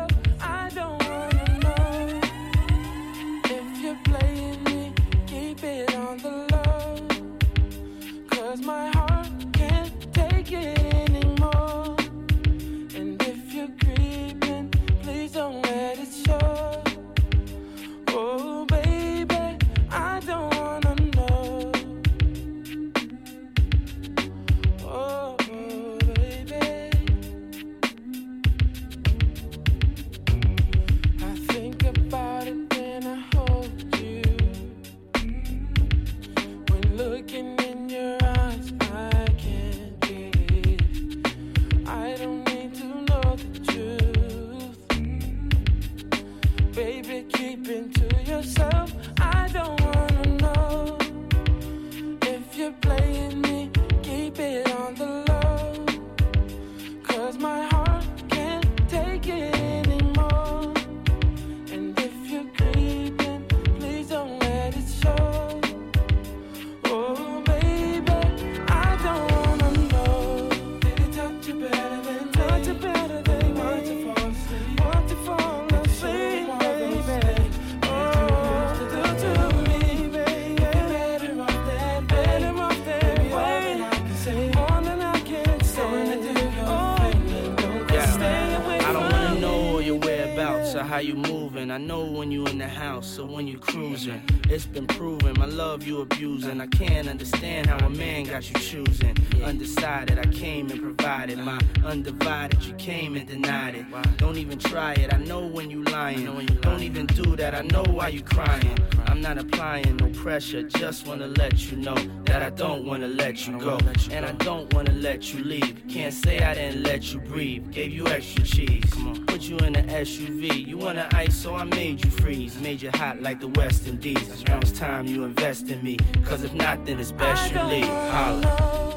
Provided my undivided. You came and denied it. Don't even try it. I know when you lying. Don't even do that. I know why you crying. I'm not applying no pressure. Just wanna let you know that I don't wanna let you go, and I don't wanna let you leave. Can't say I didn't let you breathe. Gave you extra cheese. Put you in an SUV. You want to ice, so I made you freeze. Made you hot like the West Indies. Now it's time you invest in me. Cause if not, then it's best you leave. Holla.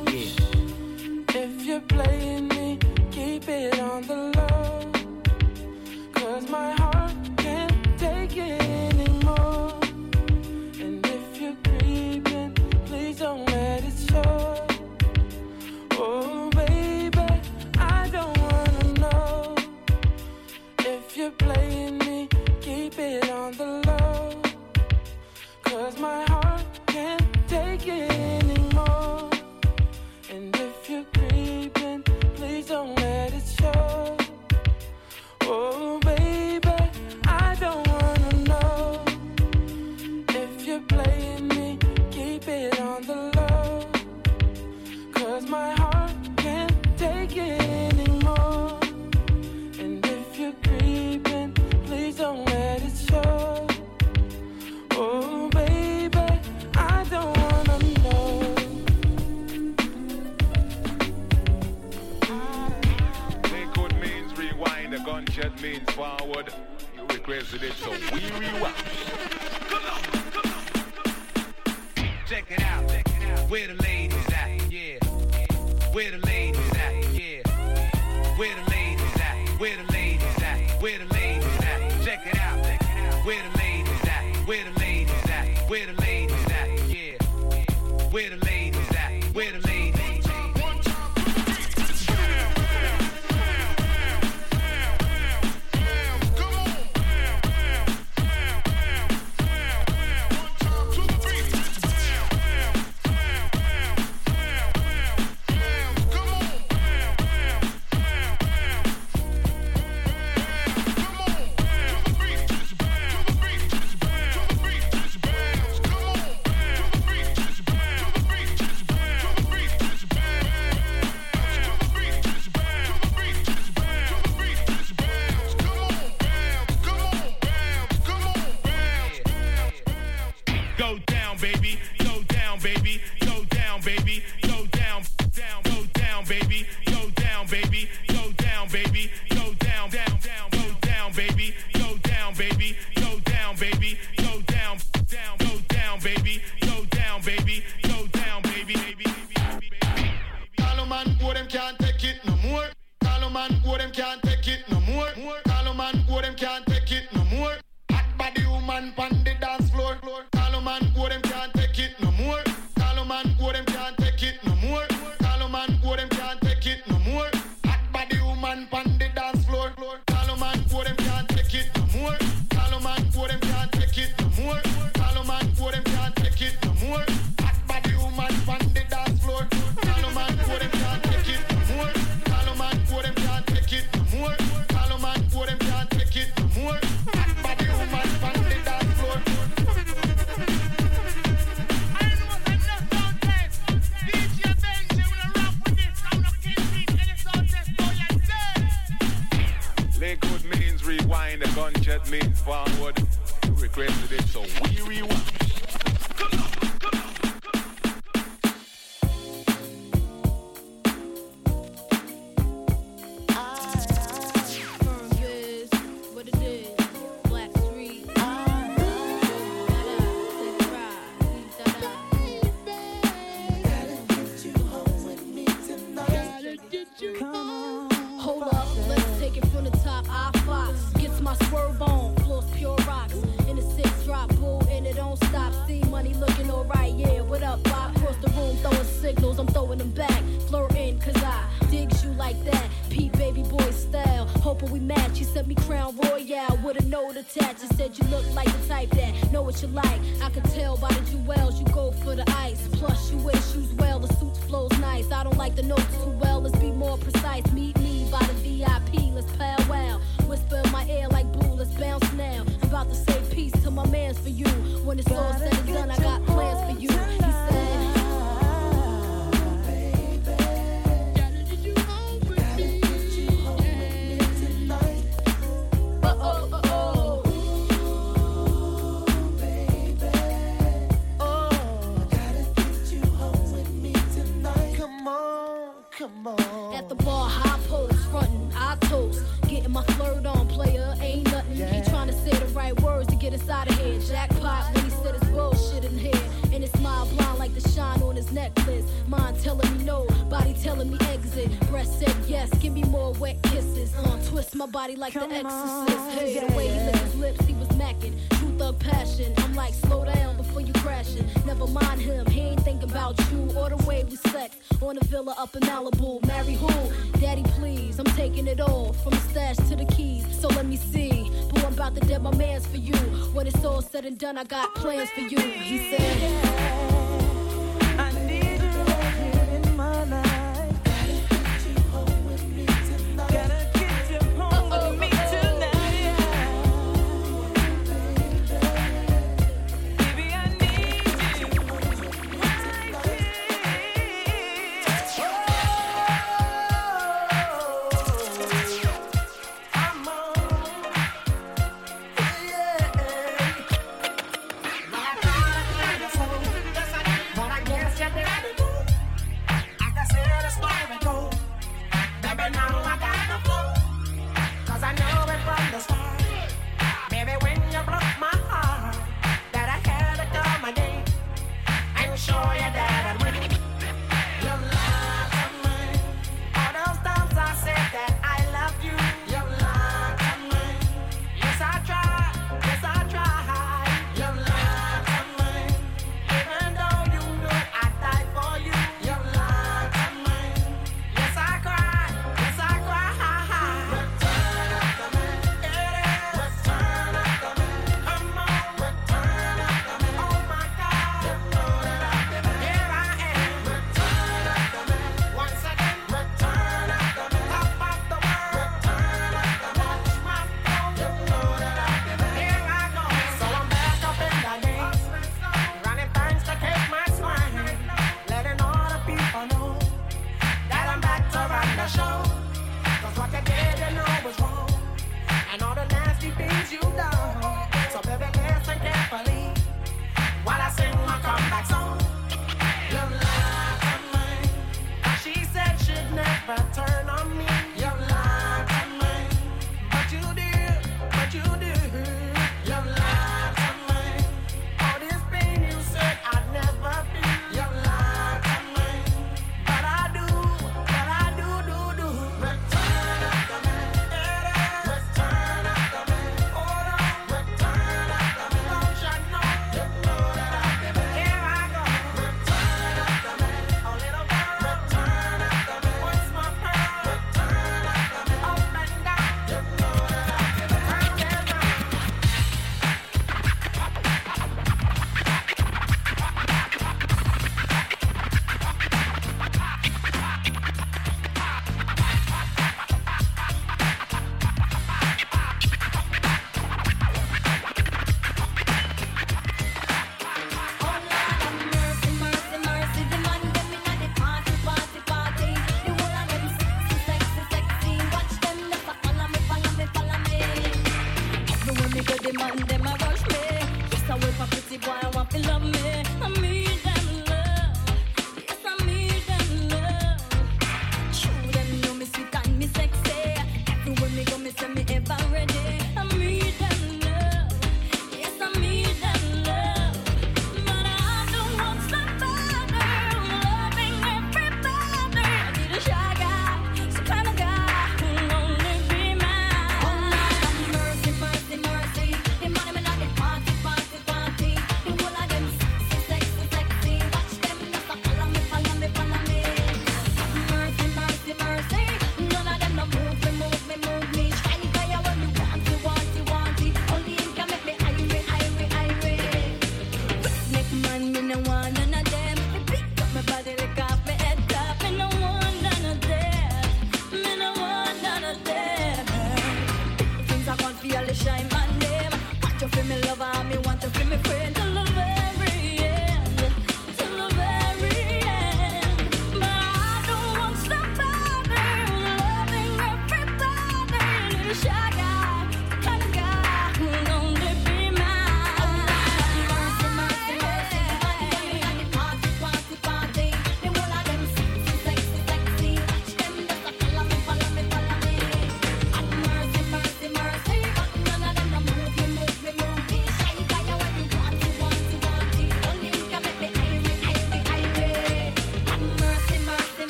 If like Come the exorcist. Hey, yeah. the way he licked his lips, he was macking. Truth of passion. I'm like, slow down before you crashing. Never mind him, he ain't thinking about you or the way we sex. On a villa up in Malibu. Marry who? Daddy, please. I'm taking it all from the stash to the keys. So let me see. Boy, I'm about to dead my man's for you. When it's all said and done, I got plans for you. He said.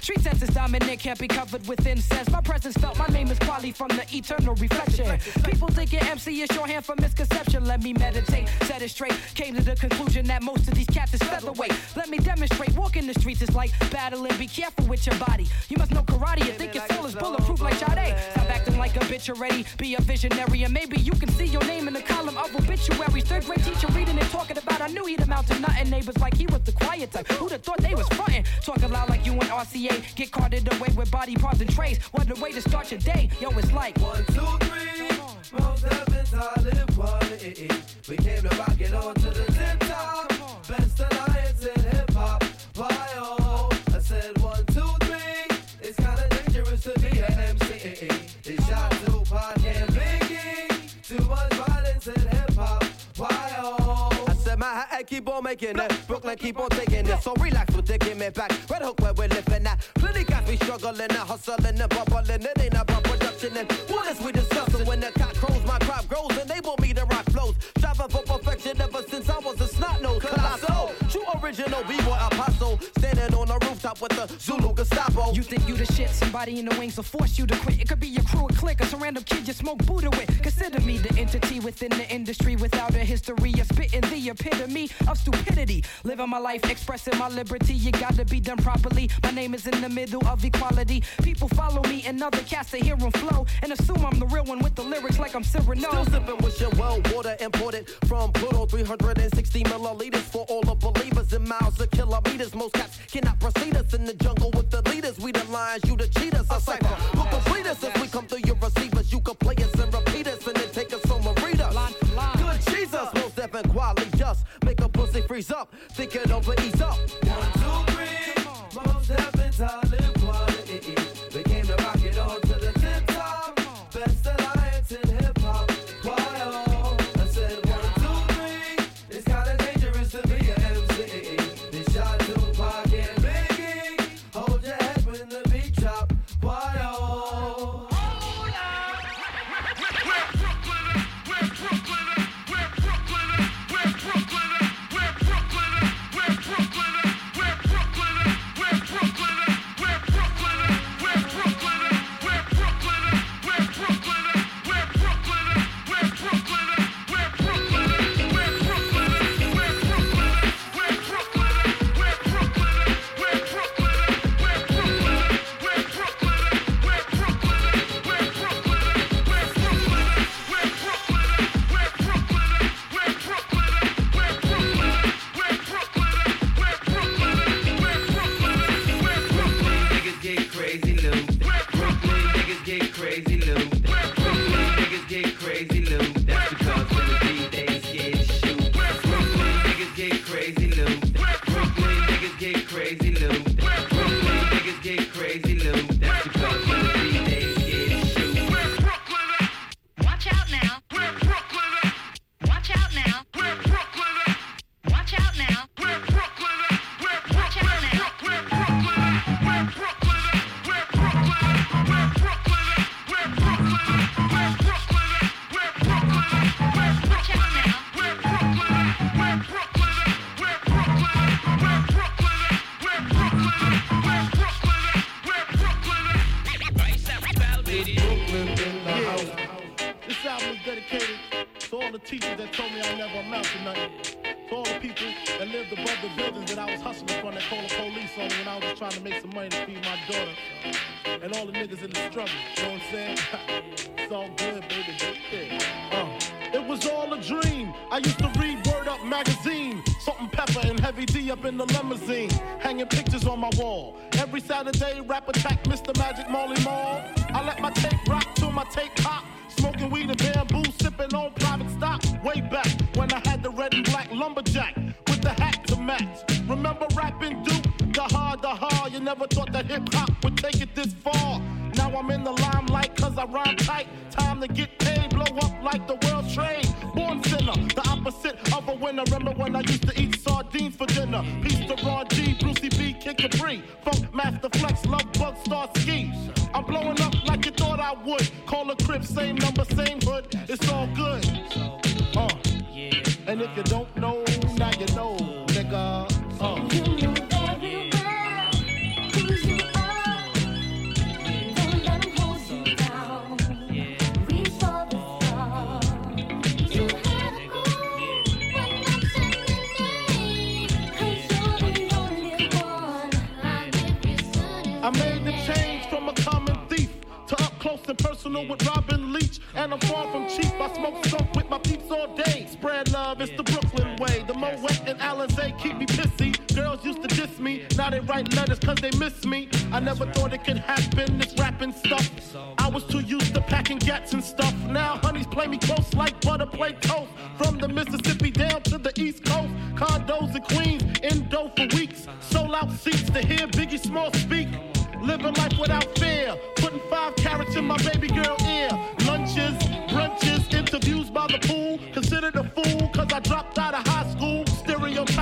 Street sense is dominant, can't be covered with incense. My presence felt, my name is Kweli from the eternal reflection. People thinking MC is shorthand for misconception. Let me meditate, set it straight. Came to the conclusion that most of these cats is featherweight. Let me demonstrate, walking the streets is like battling. Be careful with your body. You must know karate, you think your soul is bulletproof like Sade. Stop acting like a bitch already, be a visionary, and maybe you can see your name in the column of obituaries. Third grade teacher reading and talking about, I knew he'd amount to nothing. Neighbors like he was the quiet type. Who'd have thought they was frontin'? Talking loud like you and RCA. Get carted away with body parts and trays. What a way to start your day. Yo, it's like one, two, three. Most heavens are live came to rock it on to the tip Manhattan keep on making it, Brooklyn keep on taking it. So relax with the give me back. Red Hook where we're living at. Plenty guys be struggling and hustling and bubbling. It ain't about production and what is we discussing? When the cock crows, my crop grows and they want me to rock flows. Striving for perfection ever since original b-boy apostle. Standing on the rooftop with the Zulu Gestapo. You think you the shit, somebody in the wings will force you to quit. It could be your crew, a clique, or some random kid you smoke Buddha with. Consider me the entity within the industry without a history of spitting the epitome of stupidity. Living my life, expressing my liberty, you gotta be done properly. My name is in the middle of equality. People follow me and other cats to hear 'em flow and assume I'm the real one with the lyrics like I'm Cyrano. Still sipping with your well water imported from Pluto 360 milliliters for all the believers in miles of kilometers. Most cats cannot proceed us in the jungle with the leaders. We the lions, you the cheaters. A cipher who complete us as we come through your receivers. You can play us and repeat us and then take us home and read us. Good Jesus, Mos Def quality just make a pussy freeze up. Think it over, ease up. One, two, three. Most heavens are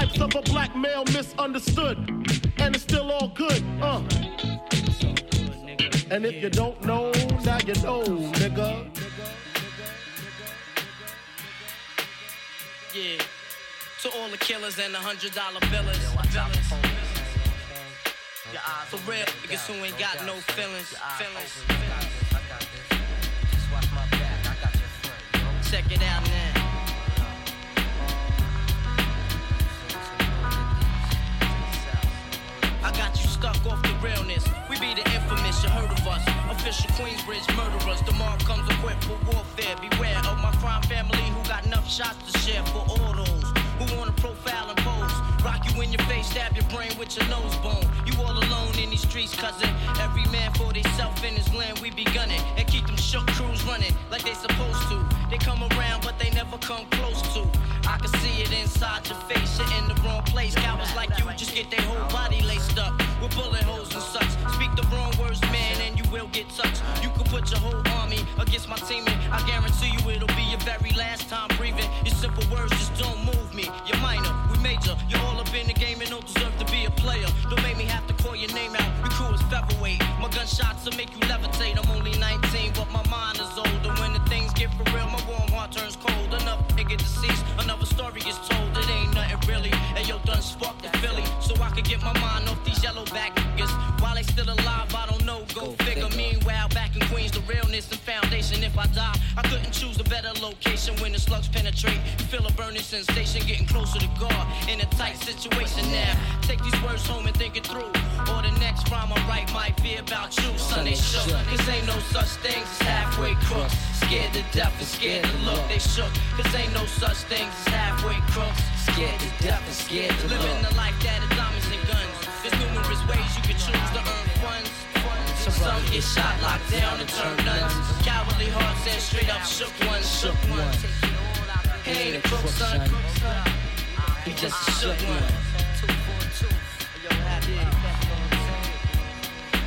Stereotypes of a black male misunderstood. And it's still all good, uh. And if you don't know, now you know, nigga. Yeah. To all the killers and the hundred dollar billers. For real, niggas who ain't got no feelings. feelings. Check it out now. I got you stuck off the realness. We be the infamous, you heard of us. Official Queensbridge murderers. Tomorrow comes equipped for warfare. Beware of my crime family who got enough shots to share for all those who wanna profile. Rock you in your face, stab your brain with your nose bone. You all alone in these streets, cousin. Every man for theyself in his land, we be gunning. And keep them shook crews running like they supposed to. They come around, but they never come close to. I can see it inside your face, you're in the wrong place. Cowards like you just get their whole body laced up with bullet holes and such. Speak the wrong words, man, and you will get touched. You can put your whole army against my team, and I guarantee you it'll be your very last time breathing. Your simple words just don't move me. You're minor, major. You're all up in the game and don't deserve to be a player. Don't make me have to call your name out. Your crew is featherweight. My gunshots will make you levitate. I'm only 19, but my mind is older. When the things get for real, my warm heart turns cold. Enough nigga deceased, another story is told. It ain't nothing really. And yo, done sparked the Philly, so I could get my mind off these yellow back niggas. They still alive, I don't know. Go, figure. Meanwhile, back in Queens, the realness and foundation. If I die, I couldn't choose a better location when the slugs penetrate. Feel a burning sensation, getting closer to God in a tight situation now. Take these words home and think it through. Or the next rhyme I write might be about you. Son, they shook. Cause ain't no such things as halfway crooks. Scared to death and scared to look. They shook. Cause ain't no such things as halfway crooks. Scared to death and scared to look. Living the life that is diamonds and guns. There's numerous ways you can choose to earn funds. Some get shot, locked down, and turn nuns. Cowardly hearts and straight up shook ones. Shook ones. He ain't a crook, son. He just a shook one.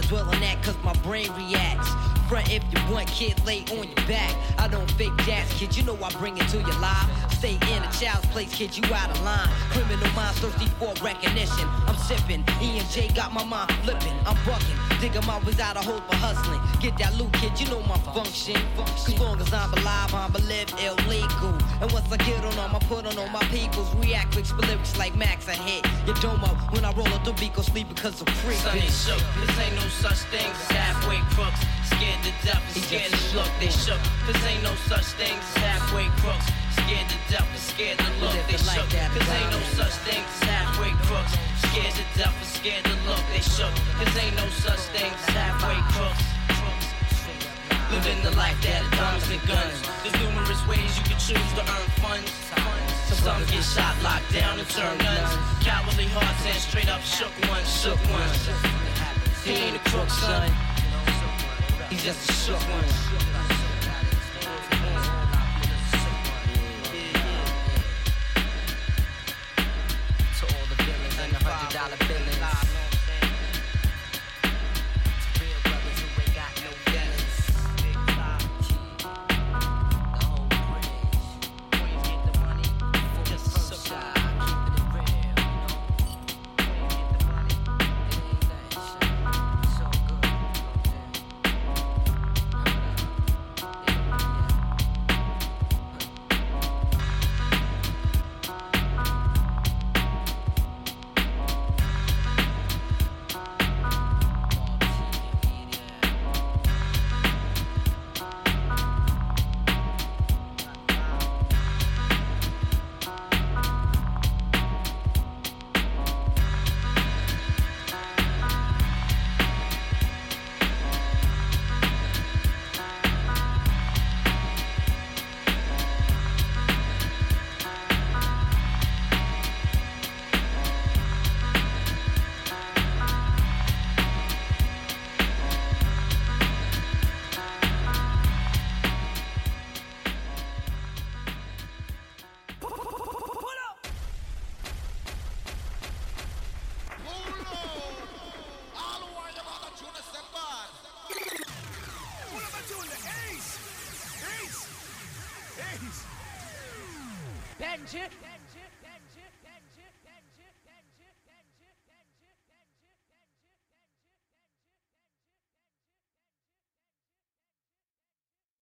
to dwell on that, cause my brain reacts. Front if you want, kid, lay on your back. I don't fake jazz, kid, you know I bring it to your life. Stay in a child's place, kid, you out of line. Criminal minds thirsty for recognition. I'm sipping, E&J got my mind flipping. I'm bucking, digging my ways out of hope for hustling. Get that loot, kid, you know my function. Cause long as I'm alive, I'm live illegal. And once I get on them, I put on all my peoples. React spit lyrics like Max, I hit your domo. When I roll up the beat, go sleep because I'm free. Shook. This ain't no such thing as halfway crooks. To death and scared to look. They shook. This ain't no such thing as halfway crooks. Scared to death and scared to look. They shook. Cause ain't no such thing as halfway crooks. Scared to death and scared to look. They shook. Cause ain't no such thing as halfway crooks. Living the life that diamonds and guns. There's numerous ways you can choose to earn funds. Some get shot, locked down, and turn nuns. Cowardly hearts and straight up shook ones, shook ones. He ain't a crook, son. He's just a shook one. To all the villains and the hundred dollar billings.